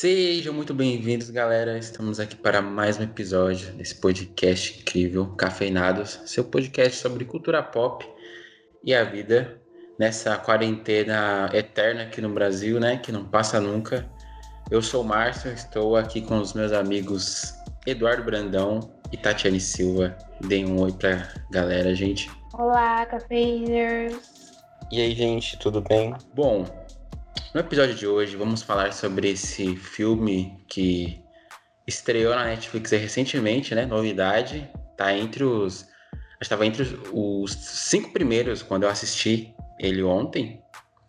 Sejam muito bem-vindos, galera. Estamos aqui para mais um episódio desse podcast incrível, Cafeinados, seu podcast sobre cultura pop e a vida nessa quarentena eterna aqui no Brasil, né? Que não passa nunca. Eu sou o Márcio, estou aqui com os meus amigos Eduardo Brandão e Tatiane Silva. Deem um oi pra galera, gente. Olá, cafeiners! E aí, gente, tudo bem? Bom, no episódio de hoje vamos falar sobre esse filme que estreou na Netflix recentemente, né? Novidade. Tá entre os. Acho que estava entre os, os, cinco primeiros quando eu assisti ele ontem.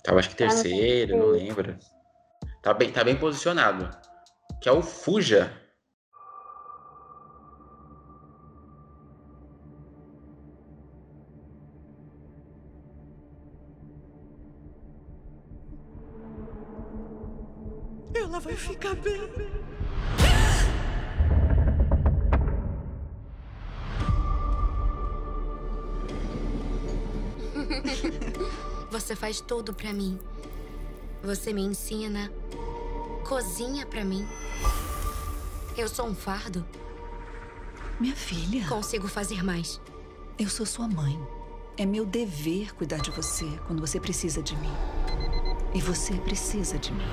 Tava acho que terceiro, não lembro. Tá bem, tá bem posicionado. Que é o Fuja. Faz tudo pra mim. Você me ensina, cozinha pra mim. Eu sou um fardo. Minha filha. Consigo fazer mais. Eu sou sua mãe. É meu dever cuidar de você quando você precisa de mim. E você precisa de mim.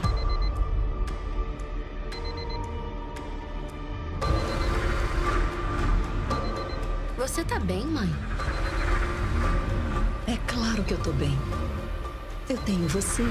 Você tá bem, mãe? É claro que eu tô bem. Eu tenho você.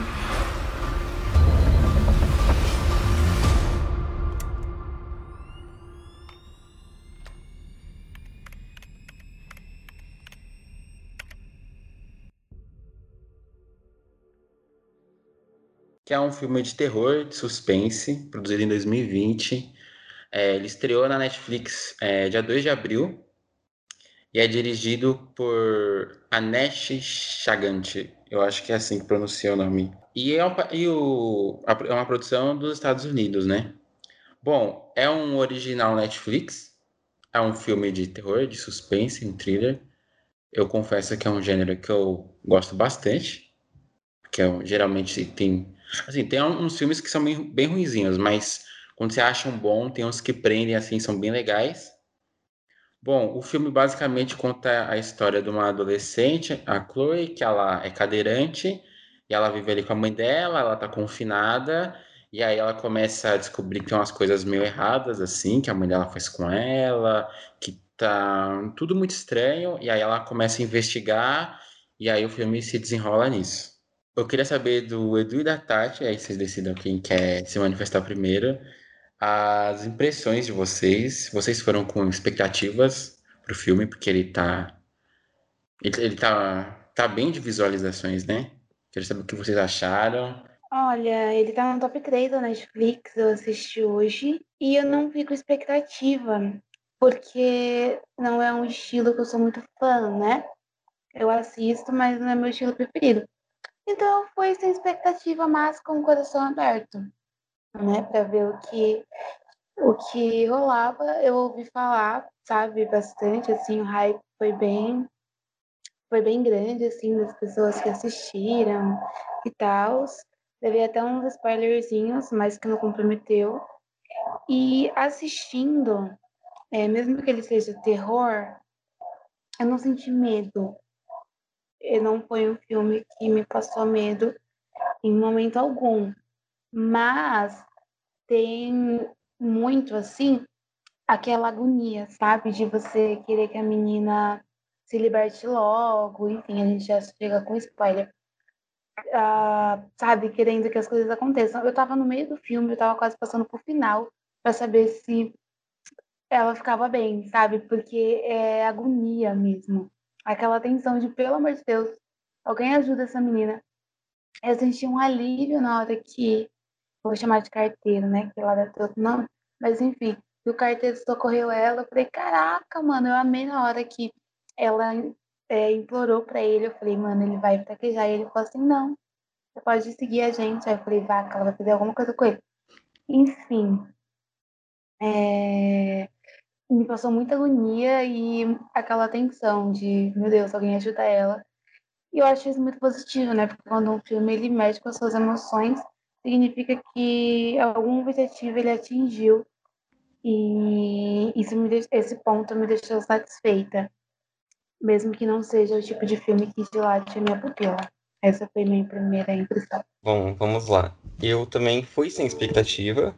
que é um filme de terror, de suspense, produzido em 2020. É, ele estreou na Netflix é, dia 2 de abril e é dirigido por Anesh Chaganti. Eu acho que é assim que pronuncia o nome. E é, um, e o, é uma produção dos Estados Unidos, né? Bom, é um original Netflix. É um filme de terror, de suspense, um thriller. Eu confesso que é um gênero que eu gosto bastante. Que é, geralmente tem Assim, tem uns filmes que são bem, bem ruinzinhos, mas quando você acha um bom, tem uns que prendem, assim, são bem legais. Bom, o filme basicamente conta a história de uma adolescente, a Chloe, que ela é cadeirante, e ela vive ali com a mãe dela, ela tá confinada, e aí ela começa a descobrir que tem umas coisas meio erradas, assim, que a mãe dela faz com ela, que tá tudo muito estranho, e aí ela começa a investigar, e aí o filme se desenrola nisso. Eu queria saber do Edu e da Tati, aí vocês decidam quem quer se manifestar primeiro, as impressões de vocês. Vocês foram com expectativas pro filme, porque ele tá. Ele, ele tá, tá bem de visualizações, né? Queria saber o que vocês acharam. Olha, ele tá no top 3 da Netflix, eu assisti hoje, e eu não fico expectativa, porque não é um estilo que eu sou muito fã, né? Eu assisto, mas não é meu estilo preferido. Então foi sem expectativa, mas com o coração aberto, né, para ver o que o que rolava. Eu ouvi falar, sabe, bastante assim, o hype foi bem foi bem grande assim das pessoas que assistiram e tal. Levei até uns spoilerzinhos, mas que não comprometeu. E assistindo, é, mesmo que ele seja terror, eu não senti medo, não foi um filme que me passou medo em momento algum. Mas tem muito assim aquela agonia, sabe? De você querer que a menina se liberte logo, enfim, a gente já chega com spoiler. Uh, sabe, querendo que as coisas aconteçam. Eu tava no meio do filme, eu tava quase passando pro final para saber se ela ficava bem, sabe? Porque é agonia mesmo aquela tensão de, pelo amor de Deus, alguém ajuda essa menina. Eu senti um alívio na hora que, vou chamar de carteiro, né, que lá deve ter nome, mas enfim, o carteiro socorreu ela, eu falei, caraca, mano, eu amei na hora que ela é, implorou para ele, eu falei, mano, ele vai fraquejar, e ele falou assim, não, você pode seguir a gente, aí eu falei, vaca, ela vai fazer alguma coisa com ele. Enfim, é me passou muita agonia e aquela tensão de, meu Deus, alguém ajuda ela. E eu acho isso muito positivo, né? Porque quando um filme ele mexe com as suas emoções, significa que algum objetivo ele atingiu e isso me esse ponto me deixou satisfeita, mesmo que não seja o tipo de filme que dilate a minha pupila. Essa foi minha primeira impressão. Bom, vamos lá. Eu também fui sem expectativa,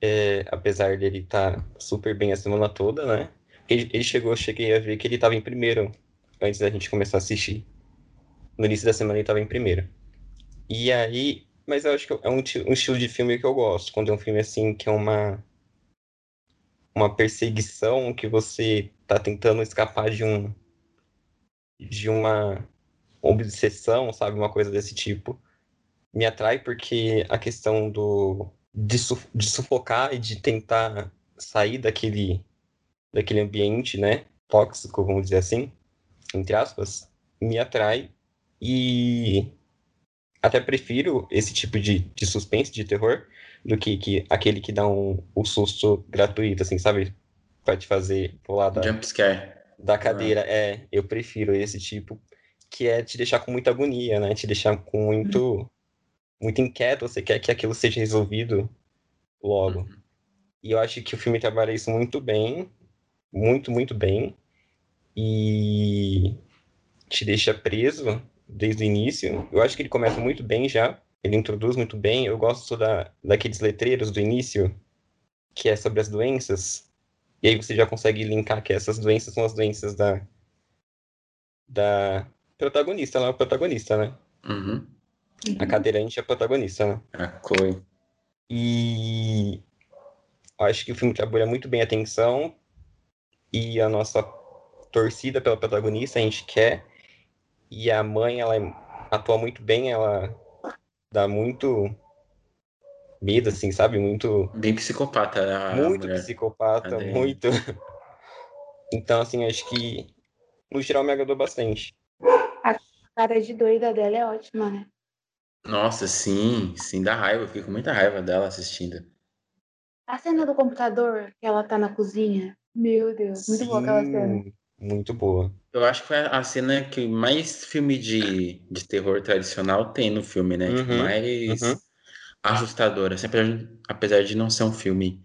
é, apesar dele estar tá super bem a semana toda, né? Ele, ele chegou, cheguei a ver que ele estava em primeiro antes da gente começar a assistir. No início da semana ele estava em primeiro. E aí, mas eu acho que é um, um estilo de filme que eu gosto, quando é um filme assim que é uma uma perseguição que você tá tentando escapar de um de uma obsessão, sabe, uma coisa desse tipo. Me atrai porque a questão do de, de sufocar e de tentar sair daquele daquele ambiente, né, tóxico, vamos dizer assim, entre aspas, me atrai. E até prefiro esse tipo de, de suspense, de terror, do que, que aquele que dá um, um susto gratuito, assim, sabe? Pra te fazer pular da, da cadeira. É, eu prefiro esse tipo, que é te deixar com muita agonia, né? Te deixar com muito, uhum. muito inquieto, você quer que aquilo seja resolvido logo. Uhum. E eu acho que o filme trabalha isso muito bem, muito, muito bem, e te deixa preso desde o início. Eu acho que ele começa muito bem já, ele introduz muito bem. Eu gosto da, daqueles letreiros do início, que é sobre as doenças. E aí você já consegue linkar que essas doenças são as doenças da, da protagonista. É a protagonista, né? Uhum. A cadeirante é a protagonista, né? A Chloe. E acho que o filme trabalha muito bem a tensão e a nossa torcida pela protagonista, a gente quer. E a mãe, ela atua muito bem, ela dá muito medo, assim, sabe? Muito. Bem psicopata. muito mulher. psicopata, muito. então, assim, acho que no geral me agradou bastante. A cara de doida dela é ótima, né? Nossa, sim, sim, dá raiva. Eu fico com muita raiva dela assistindo. A cena do computador, que ela tá na cozinha. Meu Deus, muito sim, boa aquela cena. Muito boa. Eu acho que foi a cena que mais filme de, de terror tradicional tem no filme, né? Uhum, tipo, mais uhum. assustadora. Assim, apesar, de, apesar de não ser um filme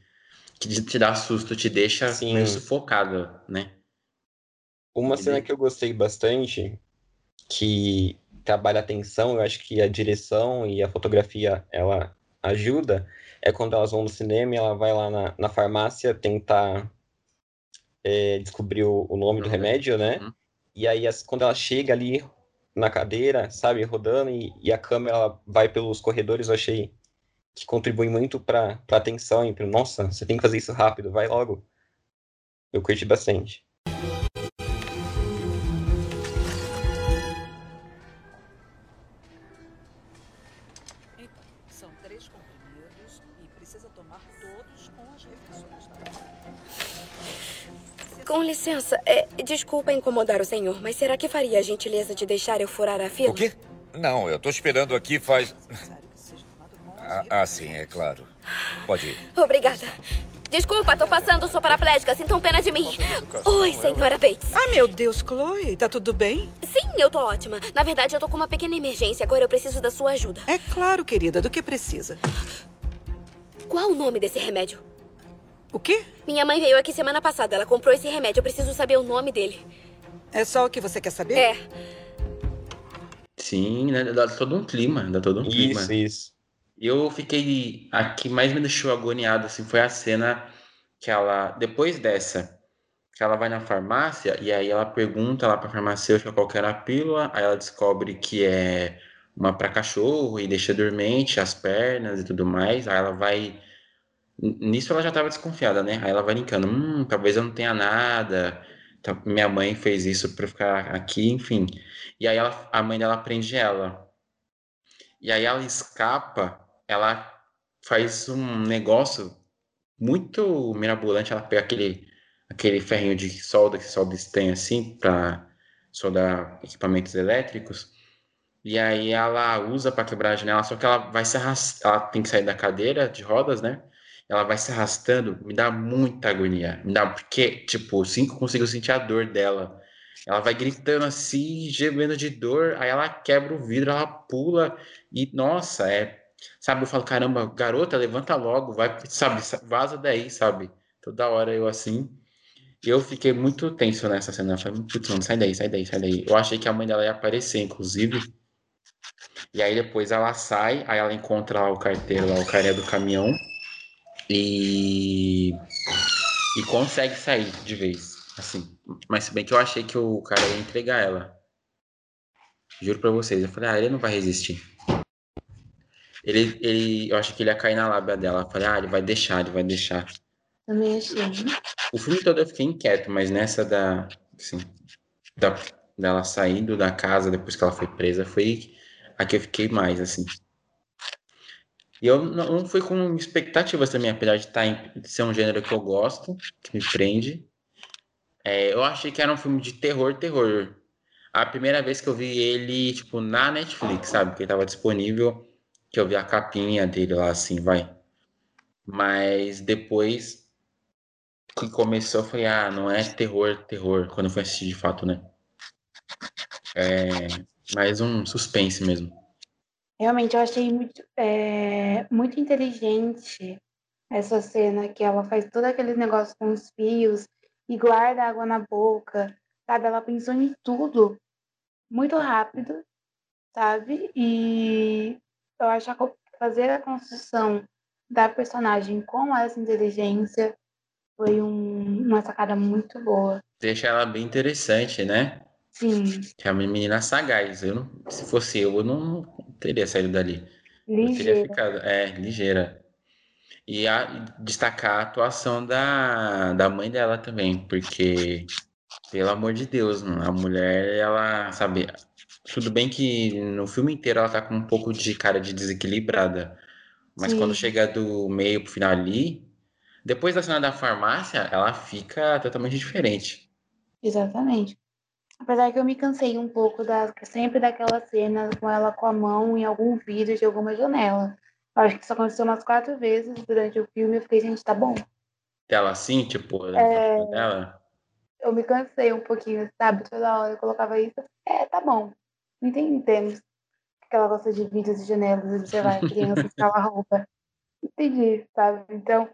que te dá susto, te deixa Sim. meio sufocado, né? Uma e cena que eu gostei bastante, que trabalha a tensão, eu acho que a direção e a fotografia, ela ajuda, é quando elas vão no cinema e ela vai lá na, na farmácia tentar é, descobriu o nome do remédio, né? Uhum. E aí, quando ela chega ali na cadeira, sabe, rodando, e, e a câmera vai pelos corredores, eu achei que contribui muito para a atenção, e pro, nossa, você tem que fazer isso rápido, vai logo. Eu curti bastante. Licença, é, desculpa incomodar o senhor, mas será que faria a gentileza de deixar eu furar a fila? O quê? Não, eu tô esperando aqui faz. Ah, ah sim, é claro. Pode ir. Obrigada. Desculpa, tô passando, sou paraplégica, sintam pena de mim. Oi, senhora Bates. Ah, meu Deus, Chloe, tá tudo bem? Sim, eu tô ótima. Na verdade, eu tô com uma pequena emergência, agora eu preciso da sua ajuda. É claro, querida, do que precisa? Qual o nome desse remédio? O quê? Minha mãe veio aqui semana passada. Ela comprou esse remédio. Eu preciso saber o nome dele. É só o que você quer saber? É. Sim, né? dá todo um clima. Dá todo um clima. Isso, isso. Eu fiquei. A que mais me deixou agoniado assim, foi a cena que ela. Depois dessa, que ela vai na farmácia e aí ela pergunta lá pra farmacêutica qual era a pílula. Aí ela descobre que é uma para cachorro e deixa dormente as pernas e tudo mais. Aí ela vai Nisso ela já estava desconfiada, né? Aí ela vai linkando, hum, talvez eu não tenha nada. Minha mãe fez isso para ficar aqui, enfim. E aí ela, a mãe dela prende ela. E aí ela escapa, ela faz um negócio muito mirabolante. Ela pega aquele, aquele ferrinho de solda que soldas tem assim para soldar equipamentos elétricos. E aí ela usa para quebrar a janela, só que ela vai se arrastar, ela tem que sair da cadeira de rodas, né? Ela vai se arrastando, me dá muita agonia. Me dá, porque, tipo, assim que eu consigo sentir a dor dela. Ela vai gritando assim, gemendo de dor, aí ela quebra o vidro, ela pula, e nossa, é, Sabe, eu falo, caramba, garota, levanta logo, vai, sabe, vaza daí, sabe? Toda hora eu assim. Eu fiquei muito tenso nessa cena. Eu falei, putz, mano, sai daí, sai daí, sai daí. Eu achei que a mãe dela ia aparecer, inclusive. E aí depois ela sai, aí ela encontra lá o carteiro, lá, o carinha do caminhão. E. E consegue sair de vez. Assim. Mas se bem que eu achei que o cara ia entregar ela. Juro pra vocês. Eu falei, ah, ele não vai resistir. Ele, ele, eu acho que ele ia cair na lábia dela. Eu falei, ah, ele vai deixar, ele vai deixar. Também achei. O filme todo eu fiquei inquieto, mas nessa da. Assim, da, dela saindo da casa depois que ela foi presa, foi a que eu fiquei mais, assim. E eu não, não fui com expectativas também, apesar de, tá em, de ser um gênero que eu gosto, que me prende. É, eu achei que era um filme de terror, terror. A primeira vez que eu vi ele, tipo, na Netflix, sabe? Que ele tava disponível, que eu vi a capinha dele lá, assim, vai. Mas depois que começou, eu falei, ah, não é terror, terror, quando eu fui assistir de fato, né? É mais um suspense mesmo. Realmente, eu achei muito, é, muito inteligente essa cena que ela faz todo aquele negócio com os fios e guarda água na boca, sabe? Ela pensou em tudo muito rápido, sabe? E eu acho que fazer a construção da personagem com essa inteligência foi um, uma sacada muito boa. Deixa ela bem interessante, né? Sim. Que é uma menina sagaz. Eu não, se fosse eu, eu não teria saído dali. Ligeira. Eu teria ficado. É, ligeira. E a, destacar a atuação da, da mãe dela também, porque, pelo amor de Deus, a mulher, ela, sabe, tudo bem que no filme inteiro ela tá com um pouco de cara de desequilibrada, mas Sim. quando chega do meio pro final ali, depois da cena da farmácia, ela fica totalmente diferente. Exatamente. Apesar que eu me cansei um pouco da, sempre daquela cena com ela com a mão em algum vidro de alguma janela. Eu acho que isso aconteceu umas quatro vezes durante o filme. Eu fiquei, gente, tá bom. Ela assim, tipo, É. dela. Eu me cansei um pouquinho, sabe? Toda hora eu colocava isso. É, tá bom. Entendemos que ela gosta de vidros e janelas e sei lá, criança escala roupa. Entendi, sabe? Então,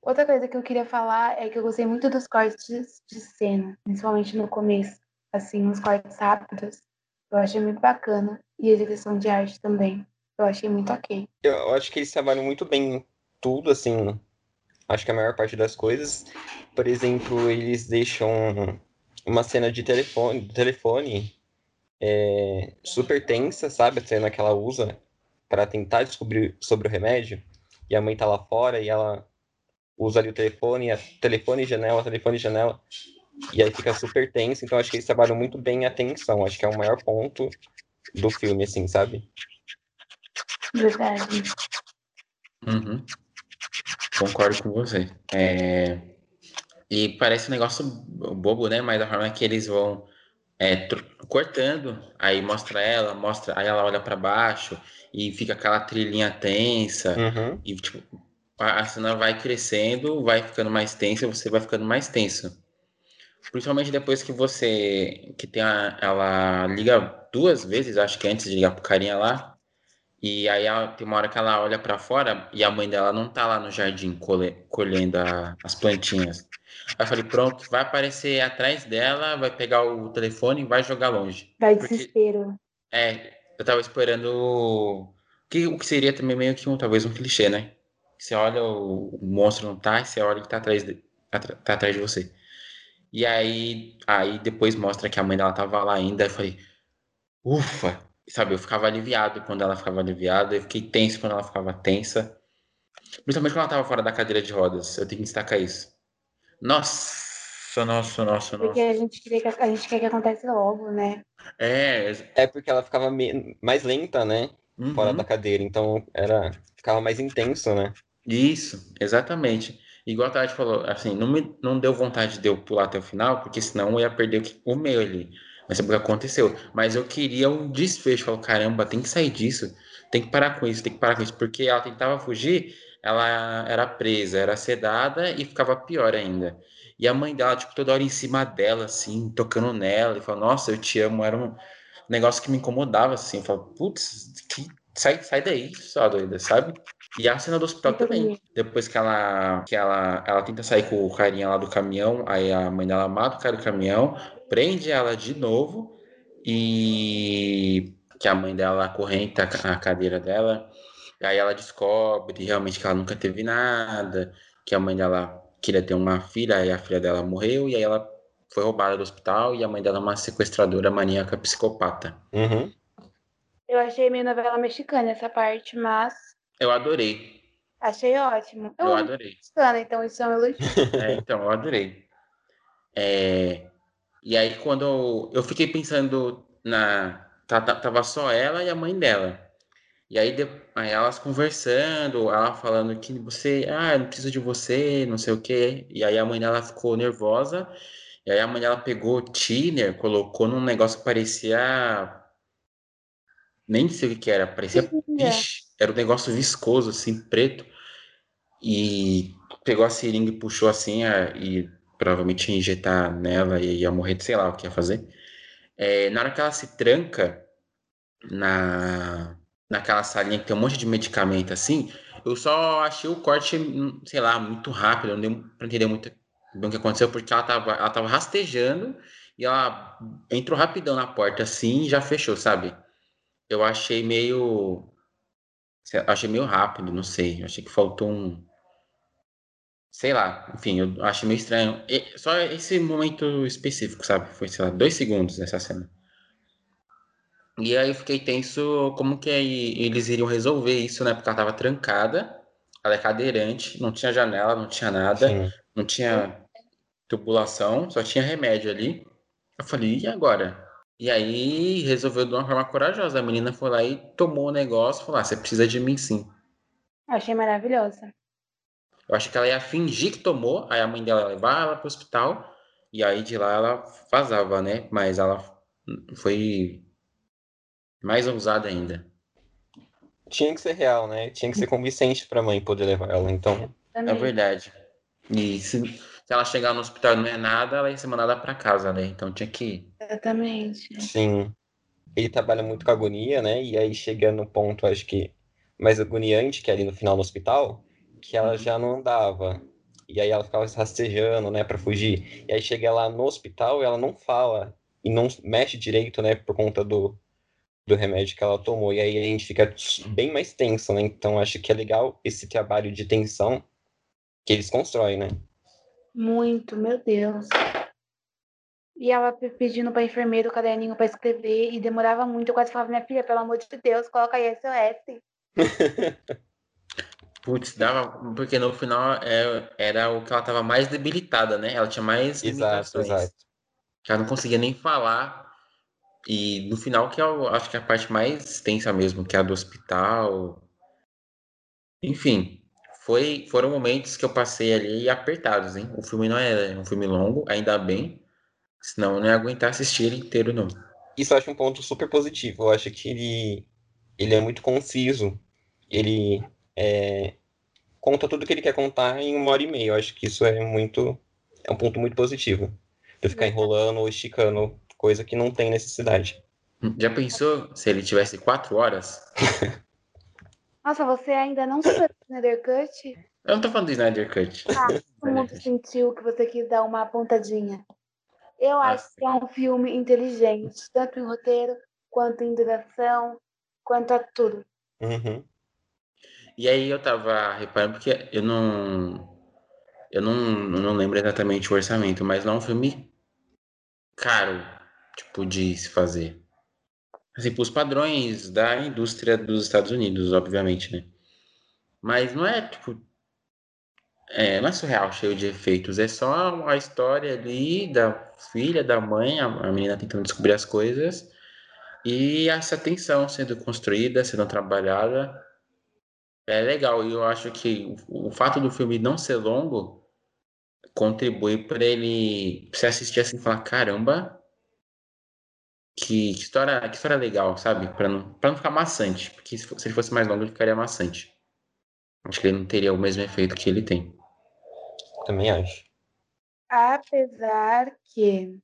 outra coisa que eu queria falar é que eu gostei muito dos cortes de cena, principalmente no começo. Assim, uns cortes rápidos. Eu achei muito bacana. E a direção de arte também. Eu achei muito ok. Eu acho que eles trabalham muito bem em tudo, assim. Acho que a maior parte das coisas. Por exemplo, eles deixam uma cena de telefone, de telefone é, super tensa, sabe? A cena que ela usa para tentar descobrir sobre o remédio. E a mãe tá lá fora e ela usa ali o telefone, a telefone janela, telefone janela. E aí fica super tenso. Então acho que eles trabalham muito bem a tensão. Acho que é o maior ponto do filme, assim, sabe? Verdade. Uhum. Concordo com você. É, E parece um negócio bobo, né? Mas a forma que eles vão é, tr- cortando, aí mostra ela, mostra, aí ela olha pra baixo e fica aquela trilhinha tensa Uhum. e tipo a a cena vai crescendo, vai ficando mais tensa, e você vai ficando mais tenso. Principalmente depois que você que tem a, ela liga duas vezes, acho que antes de ligar pro carinha lá, e aí ela- tem uma hora que ela olha pra fora e a mãe dela não tá lá no jardim colhe- colhendo a- as plantinhas. Aí eu falei, pronto, vai aparecer atrás dela, vai pegar o telefone e vai jogar longe. Vai Porque- desespero. É, eu tava esperando que, o que seria também meio que um, talvez um clichê, né? Você olha, o, o monstro não tá, e você olha que tá atrás de, tá atrás de você. E aí, aí depois mostra que a mãe dela tava lá ainda, eu falei, ufa! Sabe, eu ficava aliviado quando ela ficava aliviada, eu fiquei tenso quando ela ficava tensa. Principalmente quando ela tava fora da cadeira de rodas, eu tenho que destacar isso. Nossa, nossa, nossa, Porque nossa. a gente, queria que, a gente quer que acontece logo, né? É, É porque ela ficava mais lenta, né? Fora uhum. da cadeira. Então era ficava mais intenso, né? Isso, exatamente. Igual a Tati falou, assim, não, me, não deu vontade de eu pular até o final, porque senão eu ia perder o, o meu ali. Mas sabe o que aconteceu? Mas eu queria um desfecho. Falei, caramba, tem que sair disso. Tem que parar com isso, tem que parar com isso. Porque ela tentava fugir, ela era presa, era sedada e ficava pior ainda. E a mãe dela, tipo, toda hora em cima dela, assim, tocando nela, e falando, nossa, eu te amo. Era um negócio que me incomodava, assim. Eu falava, putz, sai, sai daí, só doida, sabe? E a cena do hospital também. Depois que ela, que ela, ela tenta sair com o carinha lá do caminhão, aí a mãe dela mata o cara do caminhão, prende ela de novo e que a mãe dela acorrenta a cadeira dela. E aí ela descobre realmente que ela nunca teve nada, que a mãe dela queria ter uma filha, aí a filha dela morreu, e aí ela foi roubada do hospital, e a mãe dela é uma sequestradora maníaca psicopata. Uhum. Eu achei meio novela mexicana essa parte, mas Eu adorei. achei ótimo. Eu Eu adorei. mexicana, então isso é um elogio. É, então, eu adorei. É, e aí, quando eu, eu fiquei pensando na. tá- tá- Tava só ela e a mãe dela. E aí, de- aí elas conversando, ela falando que você. Ah, eu não preciso de você, não sei o quê. E aí a mãe dela ficou nervosa. E aí a mãe dela pegou o thinner, colocou num negócio que parecia. Nem sei o que que era, parecia piche. Era um negócio viscoso, assim, preto. E pegou a seringa e puxou assim, a- e provavelmente ia injetar nela e ia morrer, de sei lá o que ia fazer. É, na hora que ela se tranca na, naquela salinha que tem um monte de medicamento assim, eu só achei o corte, sei lá, muito rápido, não deu pra entender muito bem o que aconteceu, porque ela tava, ela tava rastejando e ela entrou rapidão na porta assim e já fechou, sabe? Eu achei meio. Achei meio rápido, não sei. Achei que faltou um. Sei lá, enfim, eu achei meio estranho. E- só esse momento específico, sabe? Foi, sei lá, dois segundos nessa cena. E aí eu fiquei tenso como que eles iriam resolver isso, né? Porque ela tava trancada, ela é cadeirante, não tinha janela, não tinha nada, Sim. não tinha tubulação, só tinha remédio ali. Eu falei, e agora? E aí resolveu de uma forma corajosa. A menina foi lá e tomou o negócio e falou: ah, você precisa de mim sim. Achei maravilhosa. Eu acho que ela ia fingir que tomou, aí a mãe dela ia levar ela pro hospital, e aí de lá ela vazava, né? Mas ela foi mais ousada ainda. Tinha que ser real, né? Tinha que ser convincente pra mãe poder levar ela. Então, É verdade. E se, se ela chegar no hospital e não é nada, ela ia ser mandada pra casa, né? Então tinha que ir. Exatamente. sim. Ele trabalha muito com agonia, né? E aí chega no ponto, acho que mais agoniante, que é ali no final no hospital, que ela já não andava. E aí ela ficava se rastejando, né, pra fugir. E aí chega lá no hospital e ela não fala e não mexe direito, né, por conta do, do remédio que ela tomou. E aí a gente fica bem mais tenso, né? Então acho que é legal esse trabalho de tensão que eles constroem, né? Muito, meu Deus. E ela pe- pedindo pra enfermeira o caderninho pra escrever e demorava muito. Eu quase falava, minha filha, pelo amor de Deus, coloca aí SOS. Putz, dava. Porque no final é, era o que ela tava mais debilitada, né? Ela tinha mais Exato, limitações. exato. que ela não conseguia nem falar. E no final, que eu acho que é a parte mais tensa mesmo, que é a do hospital. Enfim, foi, foram momentos que eu passei ali apertados, hein? O filme não é um filme longo, ainda bem. Senão eu não ia aguentar assistir ele inteiro, não. Isso eu acho um ponto super positivo. Eu acho que ele, ele é muito conciso. Ele é, conta tudo que ele quer contar em uma hora e meia. Eu acho que isso é muito é um ponto muito positivo. De ficar enrolando ou esticando coisa que não tem necessidade. Já pensou se ele tivesse quatro horas? Nossa, você ainda não superou o Snyder Cut? Eu não tô falando do Snyder Cut. Ah, todo mundo sentiu que você quis dar uma pontadinha. Eu acho que é um filme inteligente, tanto em roteiro, quanto em duração, quanto a tudo. Uhum. E aí eu tava reparando, porque eu não. Eu não, não lembro exatamente o orçamento, mas não é um filme caro, tipo, de se fazer. Assim, pros padrões da indústria dos Estados Unidos, obviamente, né? Mas não é, tipo. É, não é surreal, cheio de efeitos. É só a história ali da filha, da mãe, a, a menina tentando descobrir as coisas. E essa tensão sendo construída, sendo trabalhada. É legal, e eu acho que o, o fato do filme não ser longo contribui para ele você assistir assim e falar, caramba, que, que história, que história legal, sabe? Para não, pra não ficar maçante, porque se, se ele fosse mais longo ele ficaria maçante. Acho que ele não teria o mesmo efeito que ele tem. Também acho. Apesar que,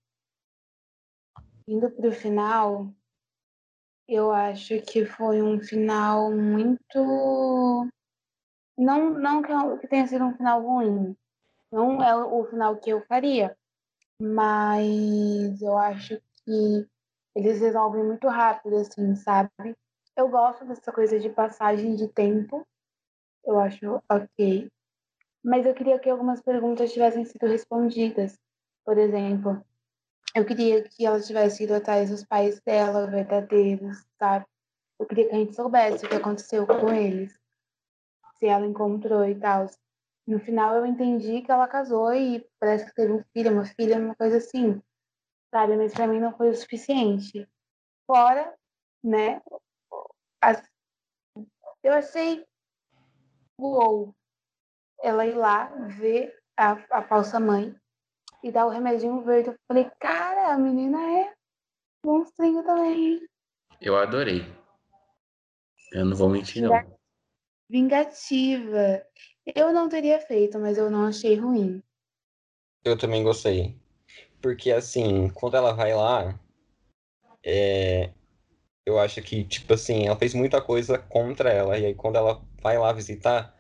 indo pro final, Eu acho que foi um final muito. Não, não que, tenha sido um final ruim. Não é o o final que eu faria. Mas eu acho que eles resolvem muito rápido, assim, sabe? Eu gosto dessa coisa de passagem de tempo. Eu acho ok. Mas eu queria que algumas perguntas tivessem sido respondidas. Por exemplo, eu queria que ela tivesse ido atrás dos pais dela, verdadeiros, sabe? Eu queria que a gente soubesse o que aconteceu com eles. Se ela encontrou e tal. No final eu entendi que ela casou e parece que teve um filho, uma filha, uma coisa assim. Sabe? Mas pra mim não foi o suficiente. Fora, né? as- Eu achei uou. Ela ir lá ver a, a falsa mãe e dar o remedinho verde. Eu falei, cara, a menina é monstrinho também? Eu adorei. Eu não vou mentir, não. Vingativa. Eu não teria feito, mas eu não achei ruim. Eu também gostei. Porque, assim, quando ela vai lá, é, eu acho que, tipo assim, ela fez muita coisa contra ela. E aí, quando ela vai lá visitar,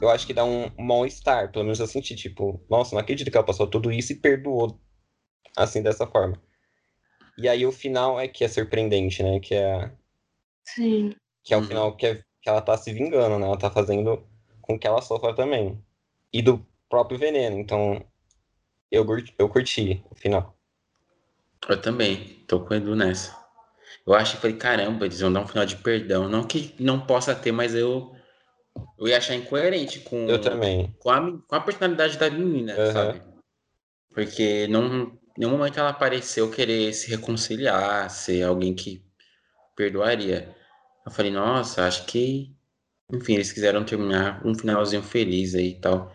eu acho que dá um mal-estar. Pelo menos eu senti, tipo, nossa, não acredito que ela passou tudo isso e perdoou, assim, dessa forma. E aí, o final é que é surpreendente, né? Que é, Sim. que é o Uhum. final que, é, que ela tá se vingando, né? Ela tá fazendo com que ela sofra também. E do próprio veneno. Então, eu, curti- eu curti o final. Eu também. Tô com o Edu nessa. Eu acho que falei, caramba, eles vão dar um final de perdão. Não que não possa ter, mas eu, eu ia achar incoerente com, com, a, com a personalidade da menina, Aham. sabe? Porque não, em nenhum momento ela pareceu querer se reconciliar, ser alguém que perdoaria. Eu falei, nossa, acho que. Enfim, eles quiseram terminar um finalzinho feliz aí e tal.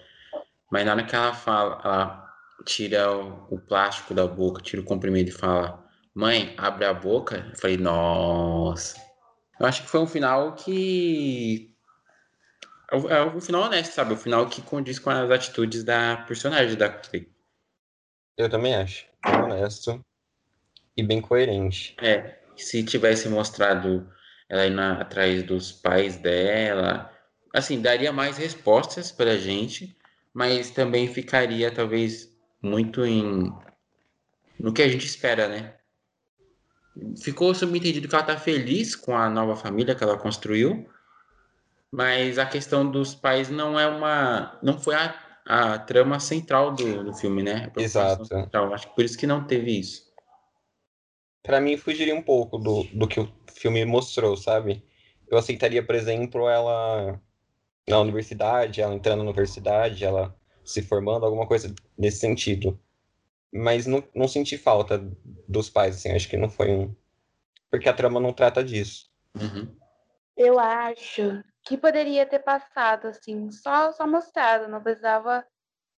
Mas na hora que ela fala, ela tira o, o plástico da boca, tira o comprimido e fala, mãe, abre a boca. Eu falei, nossa. Eu acho que foi um final que. É um- é um final honesto, sabe? Um final que condiz com as atitudes da personagem da Clay. Eu também acho. Honesto e bem coerente. É, se tivesse mostrado ela indo atrás dos pais dela, assim, daria mais respostas pra gente, mas também ficaria talvez muito em no que a gente espera, né? Ficou subentendido que ela tá feliz com a nova família que ela construiu, mas a questão dos pais não é uma, não foi a, a trama central do, do filme, né? Exato. central. Acho que por isso que não teve isso. Pra mim, fugiria um pouco do, do que o filme mostrou, sabe? Eu aceitaria, por exemplo, ela na universidade, ela entrando na universidade, ela se formando, alguma coisa nesse sentido. Mas não, não senti falta dos pais, assim, acho que não foi um. Porque a trama não trata disso. Uhum. Eu acho que poderia ter passado, assim, só, só mostrado, não precisava,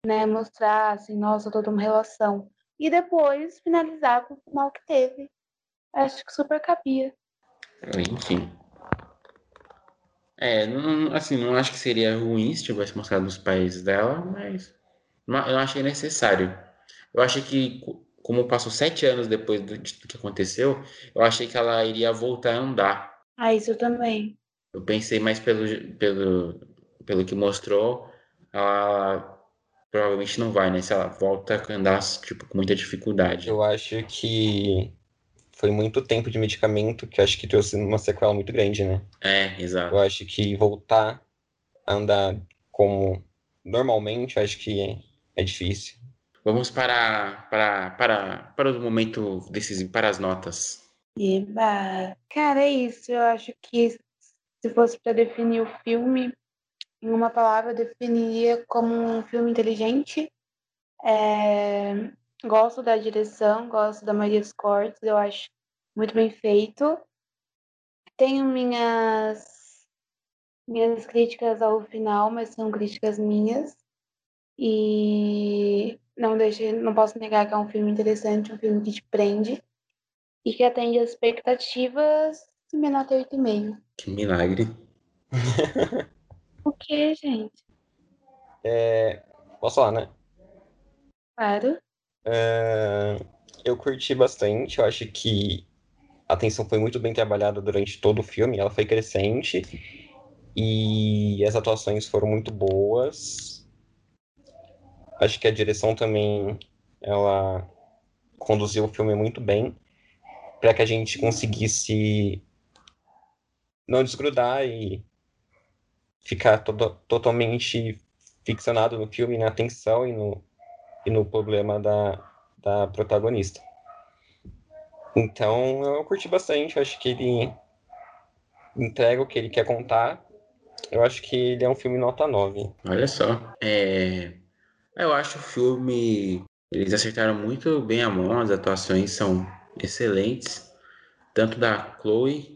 né, mostrar, assim, nossa, toda uma relação. E depois finalizar com o final que teve. Acho que super cabia. Enfim. É, não, assim, não acho que seria ruim se tivesse mostrado os pais dela, mas não- eu não achei necessário. Eu achei que, co- como passou sete anos depois do, tudo que aconteceu, eu achei que ela iria voltar a andar. Ah, isso também. Eu pensei mais pelo, pelo, pelo que mostrou, ela provavelmente não vai, né? Se ela volta a andar, tipo, com muita dificuldade. Eu acho que foi muito tempo de medicamento que eu acho que trouxe uma sequela muito grande, né? É, exato. Eu acho que voltar a andar como normalmente, eu acho que é, é difícil. Vamos para, para, para, para o momento decisivo, para as notas. Eba. Cara, é isso. Eu acho que se fosse para definir o filme, em uma palavra, eu definiria como um filme inteligente. É, Gosto da direção, gosto da maioria dos cortes, eu acho muito bem feito. Tenho minhas minhas críticas ao final, mas são críticas minhas. E não deixe, não posso negar que é um filme interessante, um filme que te prende e que atende às expectativas. Minha nota é 8,5. Que milagre. O que, gente? É, posso falar, né? Claro. É, eu curti bastante, eu acho que a tensão foi muito bem trabalhada durante todo o filme, ela foi crescente e as atuações foram muito boas. Acho que a direção também ela conduziu o filme muito bem para que a gente conseguisse não desgrudar e ficar todo, totalmente ficcionado no filme, na tensão e no, e no problema da, da protagonista. Então eu curti bastante, eu acho que ele entrega o que ele quer contar. Eu acho que ele é um filme nota 9. Olha só. É... Eu acho o filme. Eles acertaram muito bem a mão, as atuações são excelentes, tanto da Chloe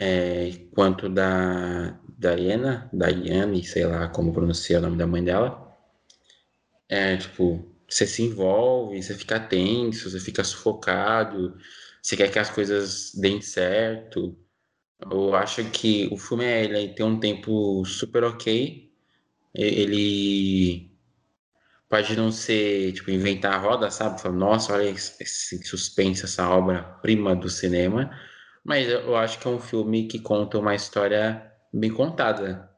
é, quanto da Diana, Diane, sei lá como pronuncia o nome da mãe dela. É, tipo, você se envolve, você fica tenso, você fica sufocado, você quer que as coisas deem certo. Eu acho que o filme ele tem um tempo super ok. Ele pode não ser, tipo, inventar a roda, sabe? Falar, nossa, olha esse suspense, essa obra-prima do cinema. Mas eu acho que é um filme que conta uma história bem contada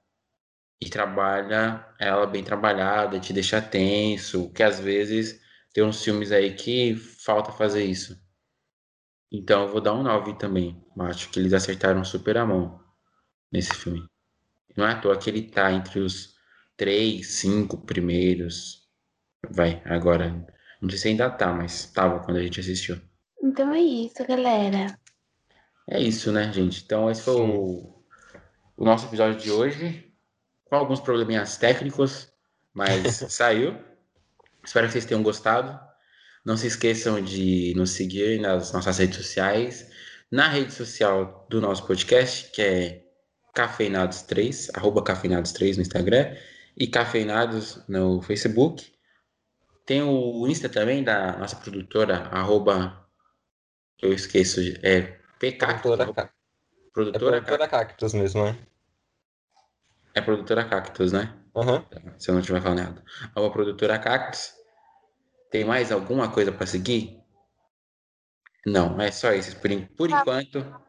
e trabalha ela bem trabalhada, te deixa tenso, que às vezes tem uns filmes aí que falta fazer isso. Então eu vou dar um 9 também. Eu acho que eles acertaram super a mão nesse filme. Não é à toa que ele tá entre os três, cinco primeiros. Vai, agora. Não sei se ainda tá, mas tava quando a gente assistiu. Então é isso, galera. É isso, né, gente? Então esse foi o, o nosso episódio de hoje com alguns probleminhas técnicos, mas saiu. Espero que vocês tenham gostado. Não se esqueçam de nos seguir nas nossas redes sociais, na rede social do nosso podcast, que é Cafeinados3, arroba Cafeinados3 no Instagram e Cafeinados no Facebook. Tem o Insta também da nossa produtora, arroba, eu esqueço, é PK. Produtora, produtora, é produtora Cactus mesmo, né? É produtora Cactus, né? Uhum. Se eu não estiver falando errado. É uma produtora Cactus. Tem mais alguma coisa para seguir? Não, é só isso. Por, por ah, enquanto.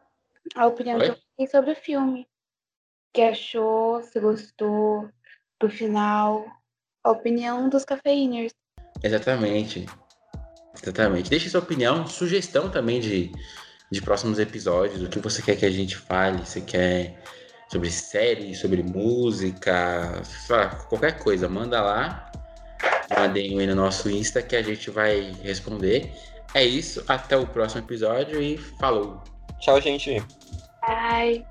A opinião Oi? que eu tenho sobre o filme. Que achou, se gostou, do final. A opinião dos cafeiners. Exatamente. Exatamente. Deixe sua opinião, sugestão também de, de próximos episódios, o que você quer que a gente fale, se quer sobre série, sobre música, qualquer coisa, manda lá. Mandem aí no nosso Insta que a gente vai responder. É isso, até o próximo episódio e falou. Tchau, gente. Bye.